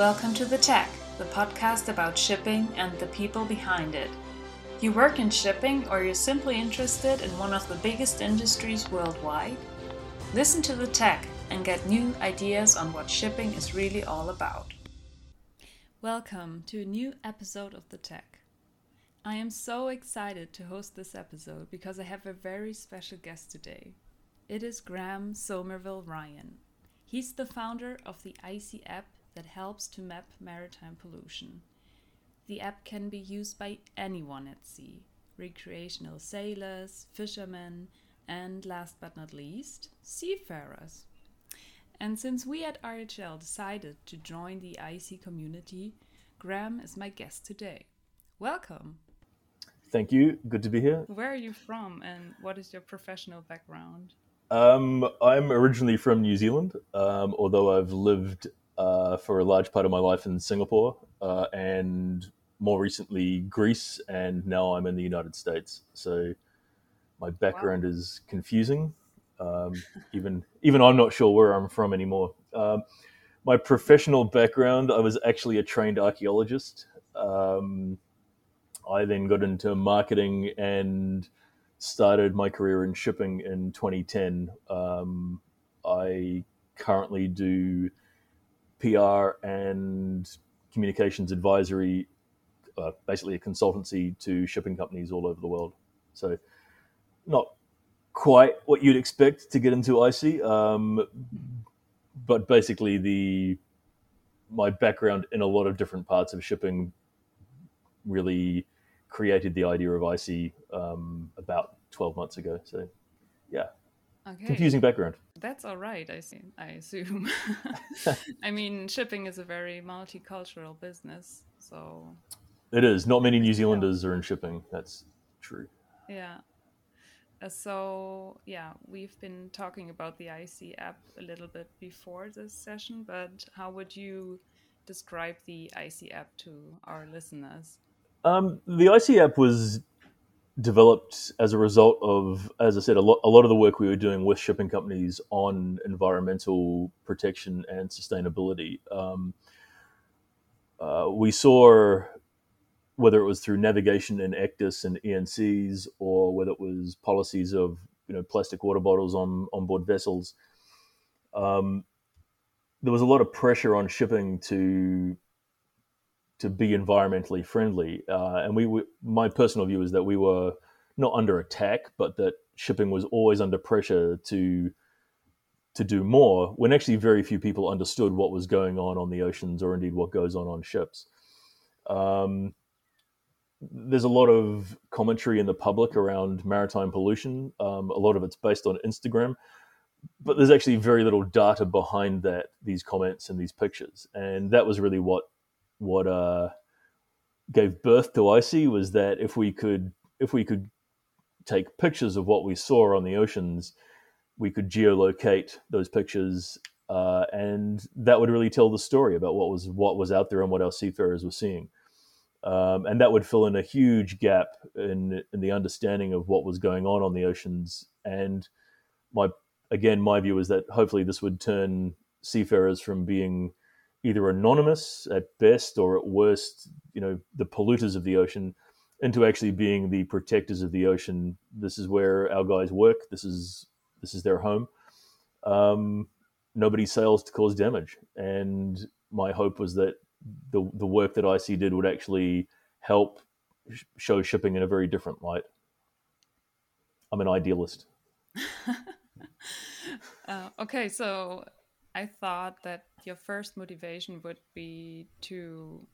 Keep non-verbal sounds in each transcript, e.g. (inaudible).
Welcome to The Tech, the podcast about shipping and the people behind it. You work in shipping or you're simply interested in one of the biggest industries worldwide? Listen to The Tech and get new ideas on what shipping is really all about. Welcome to a new episode of The Tech. I am so excited to host this episode because I have a very special guest today. It is Graham Somerville Ryan. He's the founder of the IC app that helps to map maritime pollution. The app can be used by anyone at sea recreational sailors, fishermen, and last but not least, seafarers. And since we at RHL decided to join the IC community, Graham is my guest today. Welcome. Thank you. Good to be here. Where are you from and what is your professional background? Um, I'm originally from New Zealand, um, although I've lived uh, for a large part of my life in Singapore uh, and more recently Greece, and now I'm in the United States. So my background wow. is confusing. Um, even even I'm not sure where I'm from anymore. Um, my professional background, I was actually a trained archaeologist. Um, I then got into marketing and started my career in shipping in 2010. Um, I currently do PR and communications advisory, uh, basically a consultancy to shipping companies all over the world. So, not quite what you'd expect to get into IC, um, but basically the my background in a lot of different parts of shipping really created the idea of IC um, about 12 months ago. So, yeah, Okay. Confusing background. That's all right, I see. I assume. (laughs) (laughs) I mean, shipping is a very multicultural business, so it is. Not many New Zealanders are in shipping. That's true. Yeah. Uh, so yeah, we've been talking about the IC app a little bit before this session, but how would you describe the IC app to our listeners? Um, the IC app was developed as a result of, as I said, a lot, a lot of the work we were doing with shipping companies on environmental protection and sustainability. Um, uh, we saw whether it was through navigation in ECDIS and ENCs or whether it was policies of you know plastic water bottles on on board vessels. Um, there was a lot of pressure on shipping to to be environmentally friendly. Uh, and we, we, my personal view is that we were not under attack, but that shipping was always under pressure to to do more. When actually very few people understood what was going on on the oceans, or indeed what goes on on ships. Um, there's a lot of commentary in the public around maritime pollution. Um, a lot of it's based on Instagram, but there's actually very little data behind that these comments and these pictures, and that was really what what uh, gave birth to icy was that if we could if we could take pictures of what we saw on the oceans, we could geolocate those pictures, uh, and that would really tell the story about what was what was out there and what our seafarers were seeing. Um, and that would fill in a huge gap in in the understanding of what was going on on the oceans. And my again, my view is that hopefully this would turn seafarers from being either anonymous at best or at worst, you know, the polluters of the ocean, into actually being the protectors of the ocean. This is where our guys work. This is this is their home. Um, nobody sails to cause damage, and my hope was that the the work that IC did would actually help show shipping in a very different light. I'm an idealist. (laughs) uh, okay, so I thought that your first motivation would be to,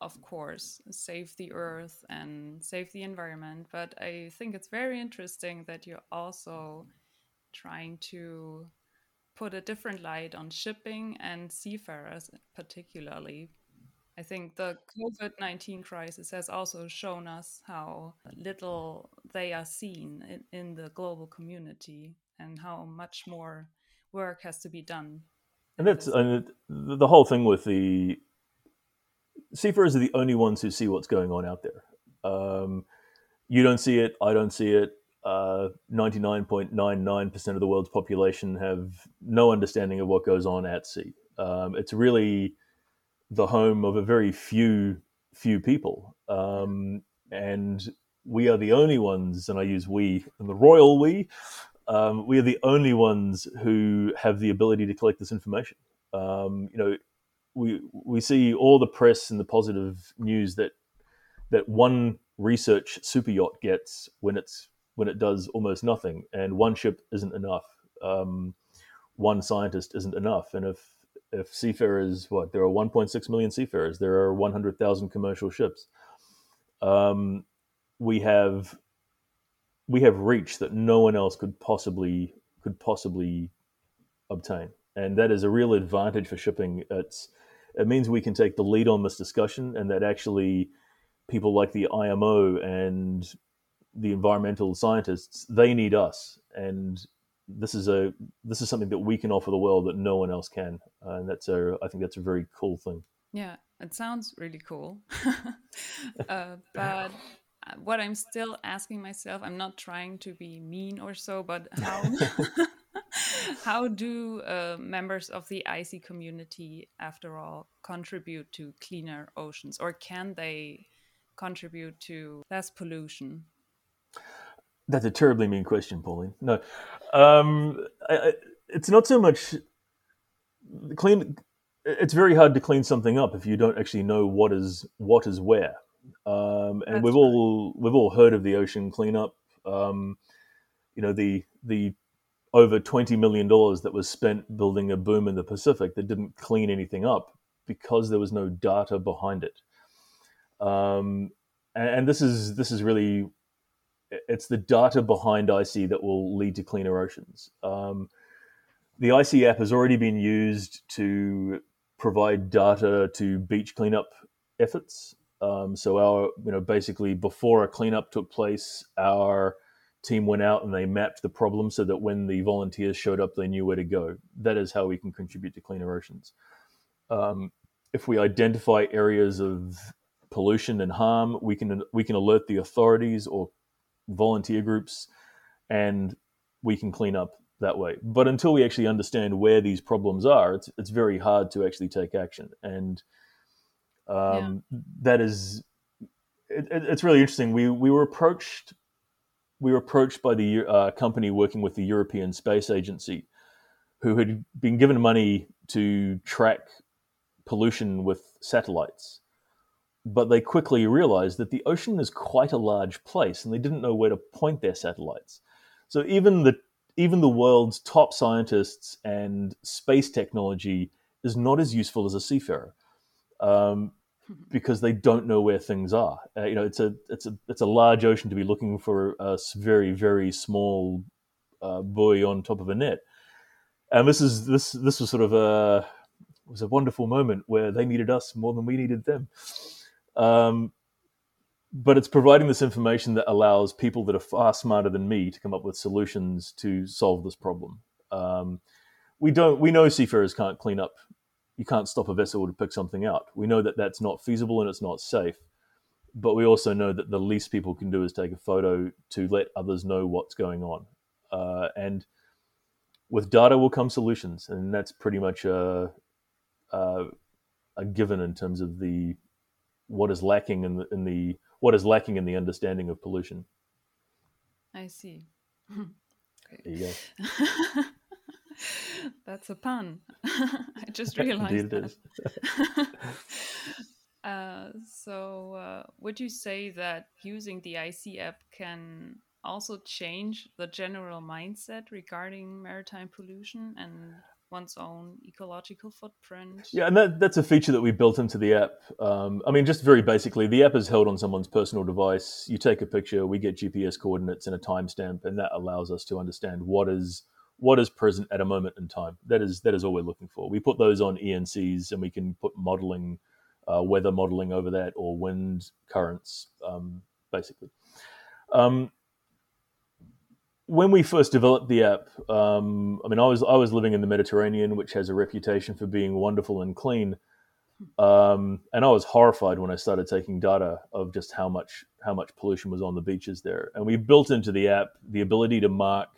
of course, save the earth and save the environment. But I think it's very interesting that you're also trying to put a different light on shipping and seafarers, particularly. I think the COVID 19 crisis has also shown us how little they are seen in, in the global community and how much more work has to be done. And that's and the whole thing with the seafarers are the only ones who see what's going on out there. Um, you don't see it. I don't see it. Uh, 99.99% of the world's population have no understanding of what goes on at sea. Um, it's really the home of a very few few people, um, and we are the only ones, and I use we and the royal we. Um, we are the only ones who have the ability to collect this information. Um, you know, we we see all the press and the positive news that that one research super yacht gets when it's when it does almost nothing, and one ship isn't enough. Um, one scientist isn't enough, and if if seafarers, what there are 1.6 million seafarers, there are 100,000 commercial ships. Um, we have we have reach that no one else could possibly could possibly obtain, and that is a real advantage for shipping. It's it means we can take the lead on this discussion, and that actually people like the IMO and the environmental scientists they need us, and this is a this is something that we can offer the world that no one else can, and that's a I think that's a very cool thing. Yeah, it sounds really cool, (laughs) uh, but uh, what I'm still asking myself, I'm not trying to be mean or so, but (laughs) how (laughs) how do uh, members of the IC community, after all, contribute to cleaner oceans, or can they contribute to less pollution? That's a terribly mean question, Pauline. No, um, I, I, it's not so much clean. It's very hard to clean something up if you don't actually know what is what is where. Um, and That's we've all we've all heard of the ocean cleanup. Um, you know the the over twenty million dollars that was spent building a boom in the Pacific that didn't clean anything up because there was no data behind it. Um, and, and this is this is really it's the data behind IC that will lead to cleaner oceans. Um, the IC app has already been used to provide data to beach cleanup efforts. Um, so our, you know, basically before a cleanup took place, our team went out and they mapped the problem so that when the volunteers showed up, they knew where to go. That is how we can contribute to cleaner oceans. Um, if we identify areas of pollution and harm, we can we can alert the authorities or volunteer groups, and we can clean up that way. But until we actually understand where these problems are, it's it's very hard to actually take action, and um, yeah. that is it, it's really interesting. We we were approached we were approached by the uh, company working with the European Space Agency, who had been given money to track pollution with satellites but they quickly realized that the ocean is quite a large place and they didn't know where to point their satellites. So even the even the world's top scientists and space technology is not as useful as a seafarer um, because they don't know where things are. Uh, you know, it's a it's a it's a large ocean to be looking for a very very small uh, buoy on top of a net, and this is this this was sort of a was a wonderful moment where they needed us more than we needed them. Um, but it's providing this information that allows people that are far smarter than me to come up with solutions to solve this problem. Um, we don't. We know seafarers can't clean up. You can't stop a vessel to pick something out. We know that that's not feasible and it's not safe. But we also know that the least people can do is take a photo to let others know what's going on. Uh, and with data will come solutions, and that's pretty much a, a, a given in terms of the what is lacking in the, in the what is lacking in the understanding of pollution. I see. (laughs) there you go. (laughs) (laughs) That's a pun. (laughs) I just (laughs) realized that. Uh, so, uh, would you say that using the IC app can also change the general mindset regarding maritime pollution and one's own ecological footprint. Yeah, and that, that's a feature that we built into the app. Um, I mean, just very basically, the app is held on someone's personal device. You take a picture, we get GPS coordinates and a timestamp, and that allows us to understand what is what is present at a moment in time. That is that is all we're looking for. We put those on ENCs, and we can put modeling, uh, weather modeling over that, or wind currents, um, basically. Um, when we first developed the app, um, I mean, I was I was living in the Mediterranean, which has a reputation for being wonderful and clean, um, and I was horrified when I started taking data of just how much how much pollution was on the beaches there. And we built into the app the ability to mark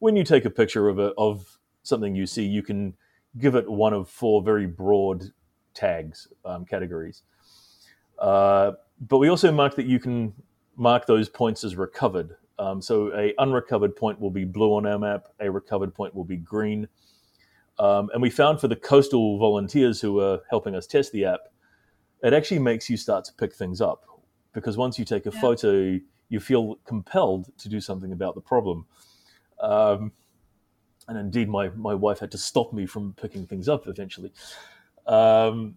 when you take a picture of a, of something you see, you can give it one of four very broad tags um, categories. Uh, but we also mark that you can mark those points as recovered. Um, so a unrecovered point will be blue on our map. A recovered point will be green. Um, and we found for the coastal volunteers who were helping us test the app, it actually makes you start to pick things up because once you take a yeah. photo, you feel compelled to do something about the problem. Um, and indeed, my, my wife had to stop me from picking things up eventually. Um,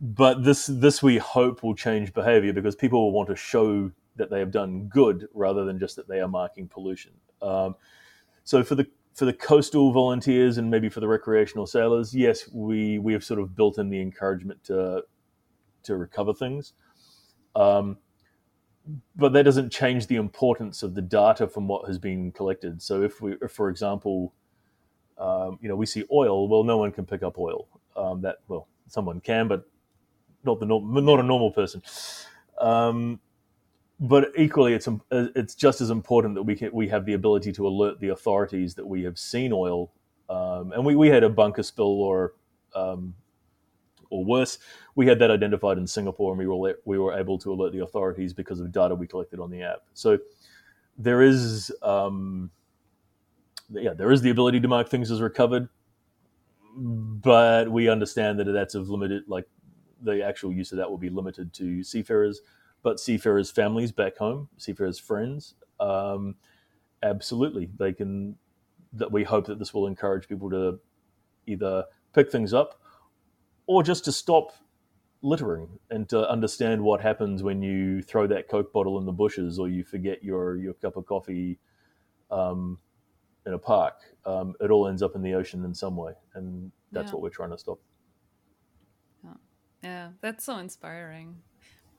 but this this we hope will change behavior because people will want to show that they have done good rather than just that they are marking pollution. Um, so for the for the coastal volunteers and maybe for the recreational sailors, yes, we we have sort of built in the encouragement to to recover things. Um, but that doesn't change the importance of the data from what has been collected. So if we, if, for example, um, you know, we see oil, well, no one can pick up oil. Um, that well, someone can, but not the not a normal person. Um, but equally, it's it's just as important that we can, we have the ability to alert the authorities that we have seen oil, um, and we, we had a bunker spill or um, or worse, we had that identified in Singapore, and we were we were able to alert the authorities because of data we collected on the app. So there is um, yeah there is the ability to mark things as recovered, but we understand that that's of limited like the actual use of that will be limited to seafarers, but seafarers' families back home, seafarers' friends, um, absolutely, they can. That we hope that this will encourage people to either pick things up or just to stop littering and to understand what happens when you throw that Coke bottle in the bushes or you forget your your cup of coffee um, in a park. Um, it all ends up in the ocean in some way, and that's yeah. what we're trying to stop. Yeah, that's so inspiring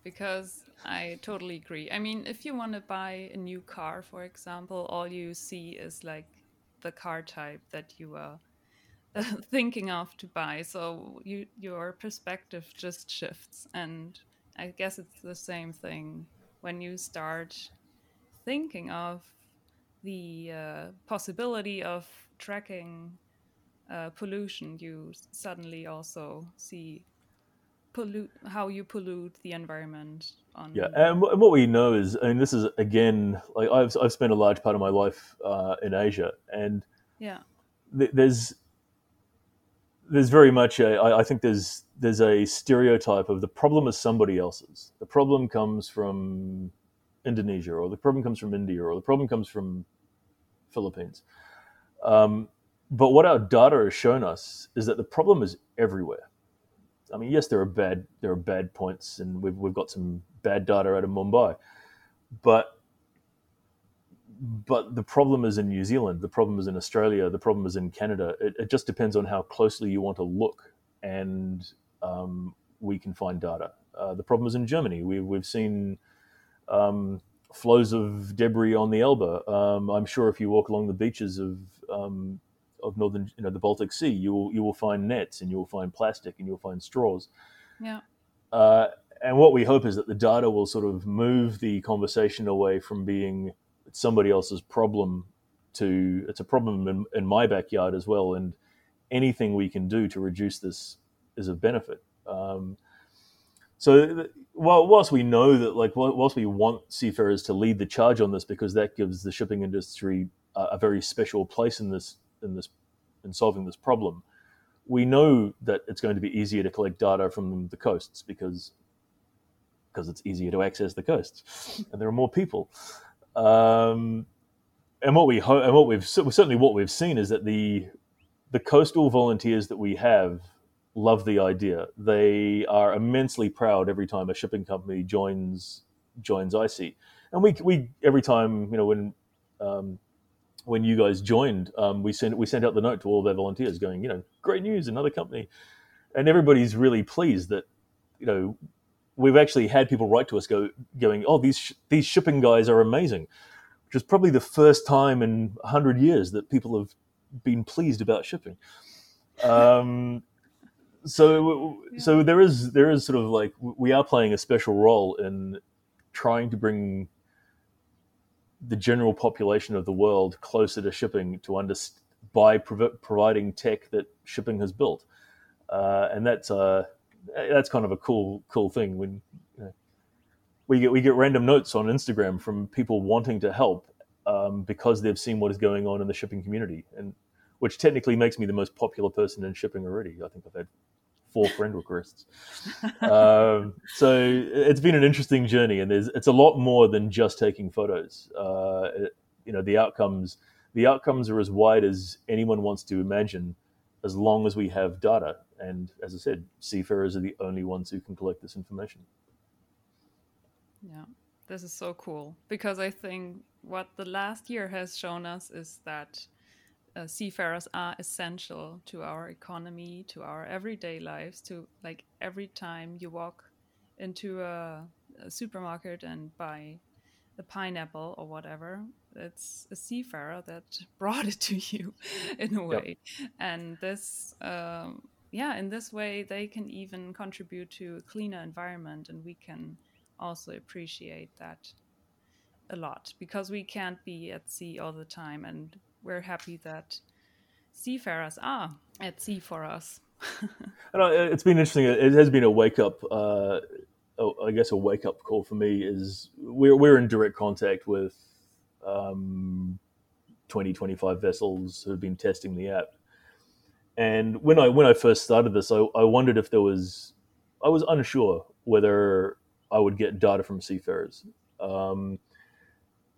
because I totally agree. I mean, if you want to buy a new car, for example, all you see is like the car type that you are uh, (laughs) thinking of to buy. So you, your perspective just shifts. And I guess it's the same thing when you start thinking of the uh, possibility of tracking uh, pollution, you suddenly also see pollute how you pollute the environment on yeah and, what we know is i mean this is again like i've, I've spent a large part of my life uh, in asia and yeah th- there's there's very much a, I, I think there's there's a stereotype of the problem is somebody else's. The problem comes from indonesia or the problem comes from india or the problem comes from philippines. Um, but what our data has shown us is that the problem is everywhere. I mean, yes, there are bad there are bad points, and we've we've got some bad data out of Mumbai, but but the problem is in New Zealand, the problem is in Australia, the problem is in Canada. It, it just depends on how closely you want to look, and um, we can find data. Uh, the problem is in Germany. We, we've seen um, flows of debris on the Elbe. Um, I'm sure if you walk along the beaches of um, of northern, you know, the Baltic Sea, you will you will find nets and you will find plastic and you'll find straws. Yeah. Uh, and what we hope is that the data will sort of move the conversation away from being somebody else's problem to it's a problem in, in my backyard as well, and anything we can do to reduce this is of benefit. Um, so, well, whilst we know that, like, whilst we want seafarers to lead the charge on this because that gives the shipping industry a, a very special place in this in this in solving this problem, we know that it's going to be easier to collect data from the coasts because because it's easier to access the coasts and there are more people. Um, and what we ho- and what we've certainly what we've seen is that the the coastal volunteers that we have love the idea. They are immensely proud every time a shipping company joins joins ICEE. And we we every time you know when um, when you guys joined, um, we sent we sent out the note to all of our volunteers, going, you know, great news, another company, and everybody's really pleased that, you know, we've actually had people write to us, go going, oh, these sh- these shipping guys are amazing, which is probably the first time in hundred years that people have been pleased about shipping. Um, so yeah. so there is there is sort of like we are playing a special role in trying to bring the general population of the world closer to shipping to understand by prov- providing tech that shipping has built, uh, and that's uh, that's kind of a cool cool thing when you know, we get we get random notes on Instagram from people wanting to help um, because they've seen what is going on in the shipping community, and which technically makes me the most popular person in shipping already. I think I've had four friend requests. (laughs) um, so it's been an interesting journey, and there's it's a lot more than just taking photos. Uh, it, you know, the outcomes the outcomes are as wide as anyone wants to imagine, as long as we have data. And as I said, seafarers are the only ones who can collect this information. Yeah, this is so cool because I think what the last year has shown us is that uh, seafarers are essential to our economy, to our everyday lives, to like every time you walk into a, a supermarket and buy a pineapple or whatever, it's a seafarer that (laughs) brought it to you in a way. Yep. And this, um, yeah, in this way, they can even contribute to a cleaner environment, and we can also appreciate that a lot because we can't be at sea all the time and we're happy that seafarers are at sea for us. (laughs) and it's been interesting. It has been a wake up. Uh, I guess a wake up call for me is we're we're in direct contact with um, 20, 25 vessels who've been testing the app. And when I when I first started this, I, I wondered if there was I was unsure whether I would get data from seafarers. Um,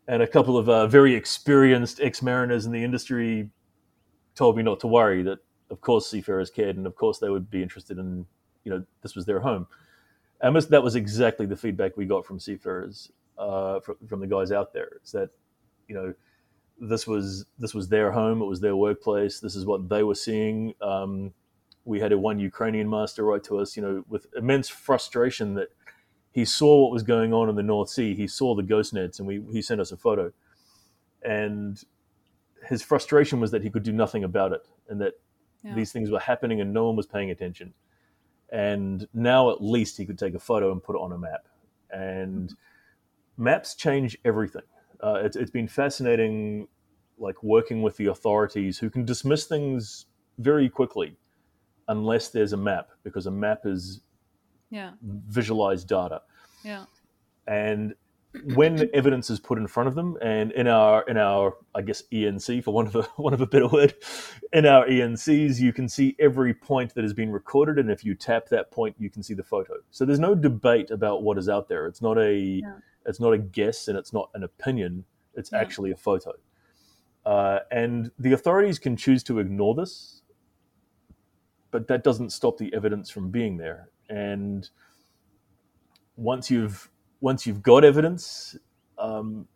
and a couple of uh, very experienced ex-mariners in the industry told me not to worry. That of course seafarers cared, and of course they would be interested in you know this was their home. And that was exactly the feedback we got from seafarers, uh, from, from the guys out there. Is that you know this was this was their home, it was their workplace. This is what they were seeing. Um, we had a one Ukrainian master write to us, you know, with immense frustration that he saw what was going on in the North Sea. He saw the ghost nets, and we he sent us a photo. And his frustration was that he could do nothing about it, and that yeah. these things were happening and no one was paying attention. And now at least he could take a photo and put it on a map. And mm-hmm. maps change everything. Uh, it's, it's been fascinating, like working with the authorities who can dismiss things very quickly unless there's a map, because a map is yeah. visualize data. Yeah. And when (clears throat) evidence is put in front of them, and in our in our I guess ENC for one of a (laughs) one of a better word, in our ENCs you can see every point that has been recorded, and if you tap that point, you can see the photo. So there's no debate about what is out there. It's not a yeah. It's not a guess, and it's not an opinion. It's yeah. actually a photo. Uh, and the authorities can choose to ignore this, but that doesn't stop the evidence from being there and once you've once you've got evidence, um,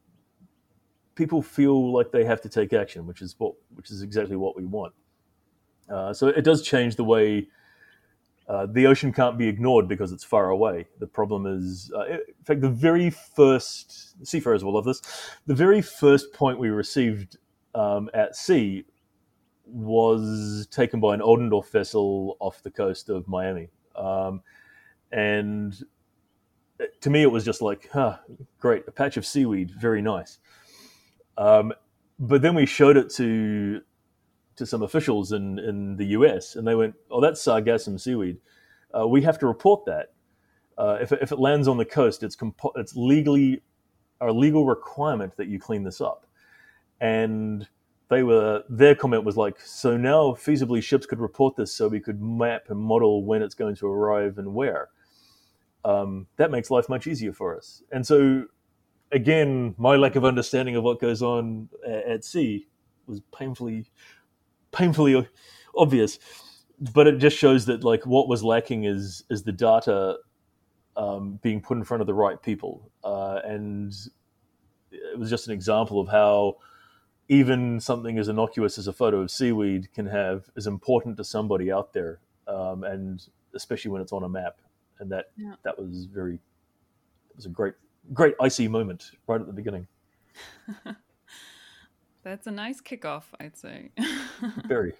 people feel like they have to take action, which is what which is exactly what we want. Uh, so it does change the way uh, the ocean can't be ignored because it's far away. The problem is, uh, in fact, the very first seafarers will love this. The very first point we received um, at sea was taken by an Oldendorff vessel off the coast of Miami. Um, and to me, it was just like, huh, great, a patch of seaweed, very nice. Um, but then we showed it to to some officials in, in the US, and they went, "Oh, that's sargassum seaweed. Uh, we have to report that. Uh, if, if it lands on the coast, it's compo- it's legally our legal requirement that you clean this up." And they were their comment was like, so now feasibly ships could report this, so we could map and model when it's going to arrive and where. Um, that makes life much easier for us. And so, again, my lack of understanding of what goes on at sea was painfully, painfully obvious. But it just shows that like what was lacking is is the data um, being put in front of the right people, uh, and it was just an example of how even something as innocuous as a photo of seaweed can have is important to somebody out there, um, and especially when it's on a map. And that yeah. that was very it was a great great icy moment right at the beginning. (laughs) That's a nice kickoff, I'd say. (laughs) very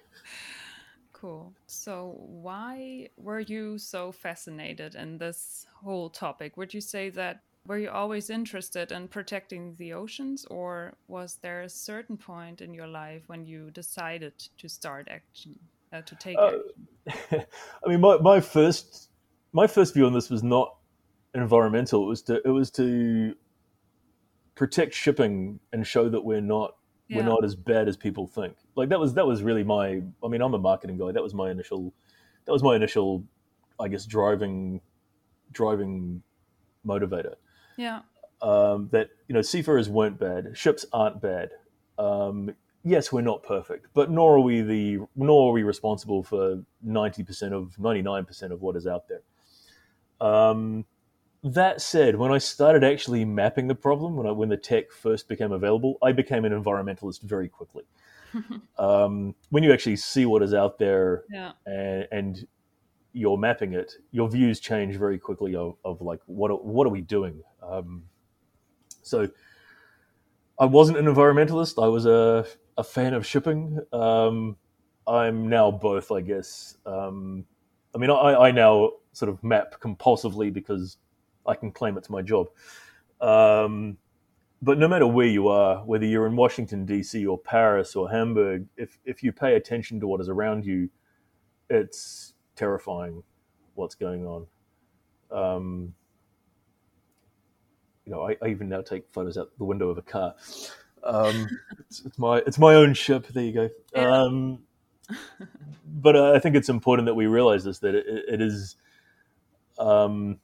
cool. So, why were you so fascinated in this whole topic? Would you say that were you always interested in protecting the oceans, or was there a certain point in your life when you decided to start action, uh, to take uh, (laughs) I mean, my, my first my first view on this was not environmental. It was to it was to protect shipping and show that we're not yeah. we're not as bad as people think. Like that was that was really my. I mean, I'm a marketing guy. That was my initial. That was my initial, I guess, driving driving motivator. Yeah. Um, that you know, seafarers weren't bad. Ships aren't bad. Um, yes, we're not perfect, but nor are we the nor are we responsible for ninety percent of ninety nine percent of what is out there. Um, that said, when I started actually mapping the problem, when I, when the tech first became available, I became an environmentalist very quickly. (laughs) um, when you actually see what is out there yeah. and, and, you're mapping it, your views change very quickly of, of like what what are we doing? Um, so I wasn't an environmentalist. I was a, a fan of shipping. Um, I'm now both, I guess. Um, I mean, I, I now sort of map compulsively because I can claim it's my job. Um, but no matter where you are, whether you're in Washington D.C. or Paris or Hamburg, if if you pay attention to what is around you, it's terrifying what's going on. Um, you know, I, I, even now take photos out the window of a car. Um, (laughs) it's, it's, my it's my own ship. There you go. Yeah. Um, but uh, I think it's important that we realize this that it, it is um,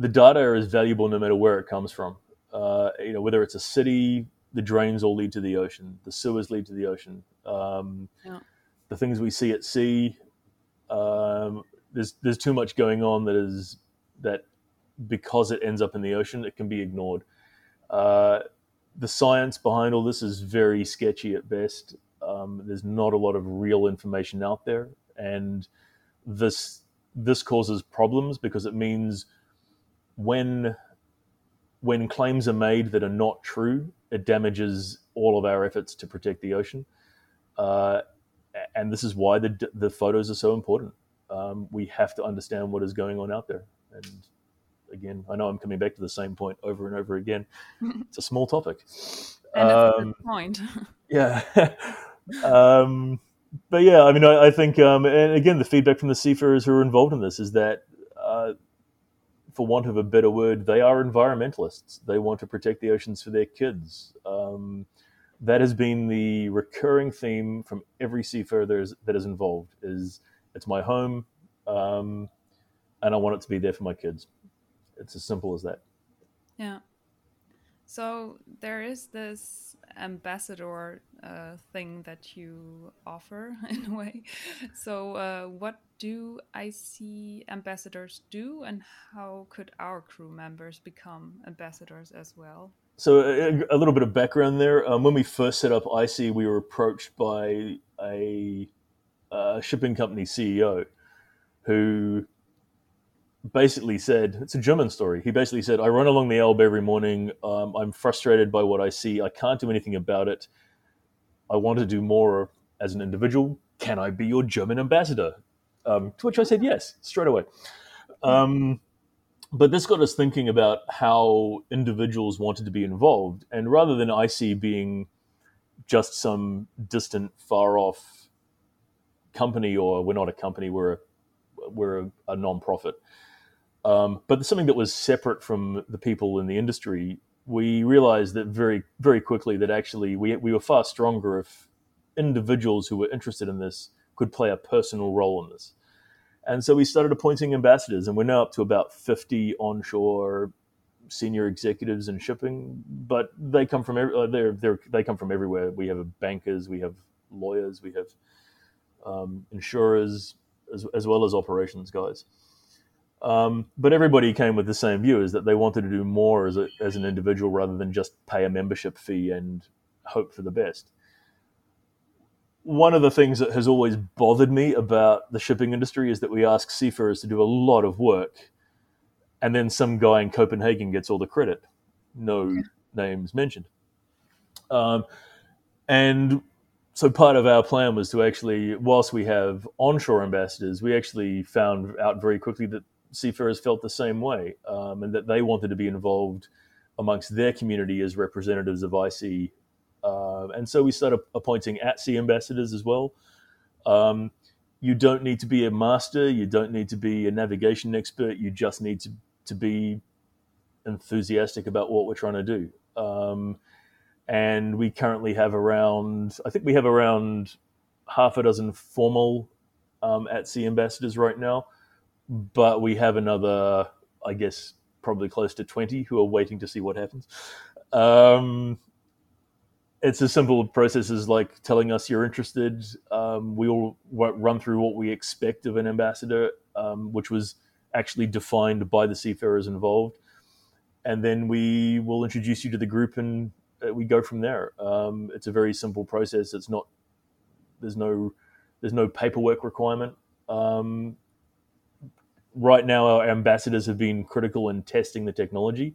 the data is valuable no matter where it comes from. Uh, you know, whether it's a city, the drains all lead to the ocean, the sewers lead to the ocean. Um, yeah. The things we see at sea, um, there's there's too much going on that is that because it ends up in the ocean, it can be ignored. Uh, the science behind all this is very sketchy at best. Um, there's not a lot of real information out there, and this this causes problems because it means when when claims are made that are not true, it damages all of our efforts to protect the ocean. Uh, and this is why the the photos are so important. Um, we have to understand what is going on out there. And again, I know I'm coming back to the same point over and over again. (laughs) It's a small topic. And um, point. (laughs) yeah. (laughs) um, but yeah, I mean, I, I think, um, and again, the feedback from the seafarers who are involved in this is that uh, for want of a better word, they are environmentalists. They want to protect the oceans for their kids. Um, that has been the recurring theme from every seafarer that is, that is involved. Is it's my home, um, and I want it to be there for my kids. It's as simple as that. Yeah. So there is this ambassador uh, thing that you offer (laughs) in a way. So uh, what do IC ambassadors do, and how could our crew members become ambassadors as well? So a, a little bit of background there. Um, when we first set up IC, we were approached by a, a shipping company CEO who basically said it's a German story. He basically said, "I run along the Elbe every morning. Um, I'm frustrated by what I see. I can't do anything about it. I want to do more as an individual. Can I be your German ambassador?" Um, to which I said yes straight away. Um, but this got us thinking about how individuals wanted to be involved, and rather than IC being just some distant, far off company, or we're not a company, we're a, we're a, a non-profit um, but something that was separate from the people in the industry, we realized that very, very quickly that actually we, we were far stronger if individuals who were interested in this could play a personal role in this. And so we started appointing ambassadors, and we're now up to about 50 onshore senior executives in shipping. But they come from every, uh, they're, they're, they come from everywhere. We have bankers, we have lawyers, we have um, insurers, as, as well as operations guys. Um, but everybody came with the same view: is that they wanted to do more as, a, as an individual rather than just pay a membership fee and hope for the best. One of the things that has always bothered me about the shipping industry is that we ask seafarers to do a lot of work, and then some guy in Copenhagen gets all the credit. No names mentioned. Um, and so part of our plan was to actually, whilst we have onshore ambassadors, we actually found out very quickly that seafarers felt the same way, um, and that they wanted to be involved amongst their community as representatives of IC. Uh, and so we started appointing at sea ambassadors as well. Um, you don't need to be a master, you don't need to be a navigation expert, you just need to, to be enthusiastic about what we're trying to do. Um, and we currently have around, I think we have around half a dozen formal um, at sea ambassadors right now, but we have another, I guess, probably close to 20 who are waiting to see what happens. Um, it's as simple process as like telling us you're interested. Um, we all run through what we expect of an ambassador, um, which was actually defined by the seafarers involved, and then we will introduce you to the group and uh, we go from there. Um, it's a very simple process. It's not there's no there's no paperwork requirement. Um, right now, our ambassadors have been critical in testing the technology.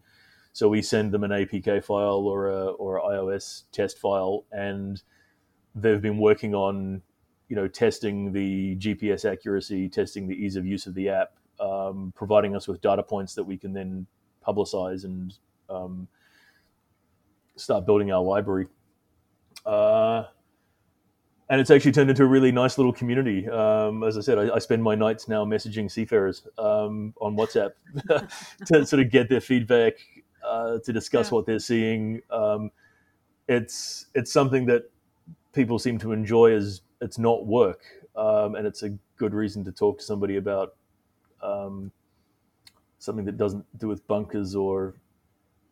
So we send them an APK file or a or iOS test file, and they've been working on, you know, testing the GPS accuracy, testing the ease of use of the app, um, providing us with data points that we can then publicize and um, start building our library. Uh, and it's actually turned into a really nice little community. Um, as I said, I, I, spend my nights now messaging seafarers um, on WhatsApp (laughs) to sort of get their feedback, uh, to discuss yeah. what they're seeing. Um, it's it's something that people seem to enjoy as it's not work, um, and it's a good reason to talk to somebody about um, something that doesn't do with bunkers or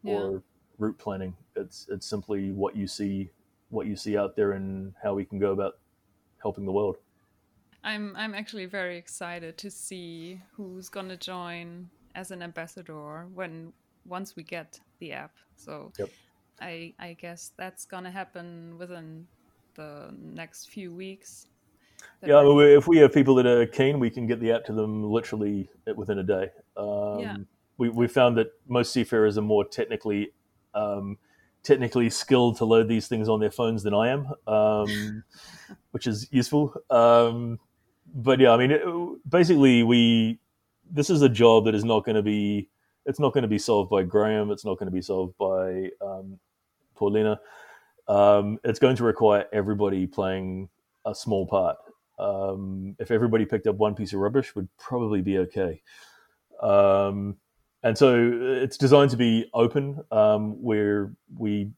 yeah. or route planning. It's it's simply what you see what you see out there and how we can go about helping the world. I'm I'm actually very excited to see who's gonna join as an ambassador when once we get the app. So yep. I I guess that's gonna happen within the next few weeks. Yeah, I mean, if we have people that are keen, we can get the app to them literally within a day. Um, yeah. we, we found that most seafarers are more technically um, technically skilled to load these things on their phones than I am, um, (laughs) which is useful. Um, but yeah, I mean, it, basically, we this is a job that is not going to be it's not going to be solved by Graham. It's not going to be solved by um, Paulina. Um, it's going to require everybody playing a small part. Um, if everybody picked up one piece of rubbish, would probably be okay. Um, and so it's designed to be open, um, where we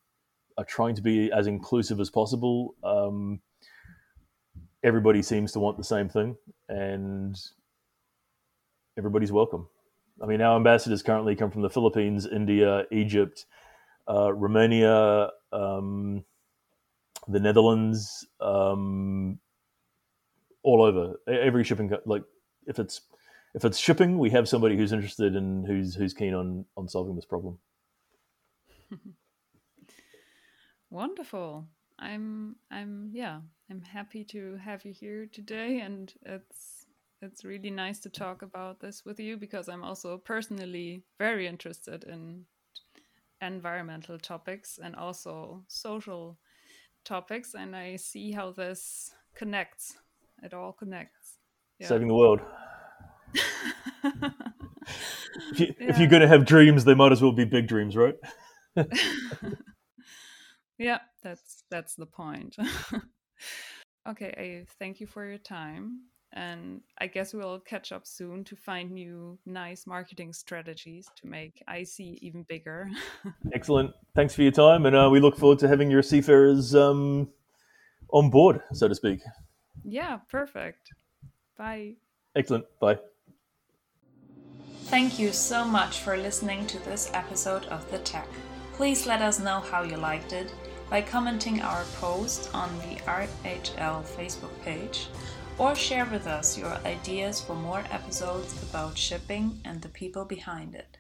are trying to be as inclusive as possible. Um, everybody seems to want the same thing, and everybody's welcome. I mean, our ambassadors currently come from the Philippines, India, Egypt, uh, Romania, um, the Netherlands, um, all over. Every shipping, like if it's if it's shipping, we have somebody who's interested and who's who's keen on on solving this problem. (laughs) Wonderful. I'm I'm yeah, I'm happy to have you here today and it's it's really nice to talk about this with you because I'm also personally very interested in environmental topics and also social topics and I see how this connects. It all connects. Yeah. Saving the world if, you, yeah. if you're going to have dreams, they might as well be big dreams, right? (laughs) yeah, that's that's the point. (laughs) okay, I thank you for your time, and I guess we'll catch up soon to find new nice marketing strategies to make IC even bigger. (laughs) Excellent. Thanks for your time, and uh, we look forward to having your seafarers um, on board, so to speak. Yeah, perfect. Bye. Excellent. Bye. Thank you so much for listening to this episode of The Tech. Please let us know how you liked it by commenting our post on the RHL Facebook page or share with us your ideas for more episodes about shipping and the people behind it.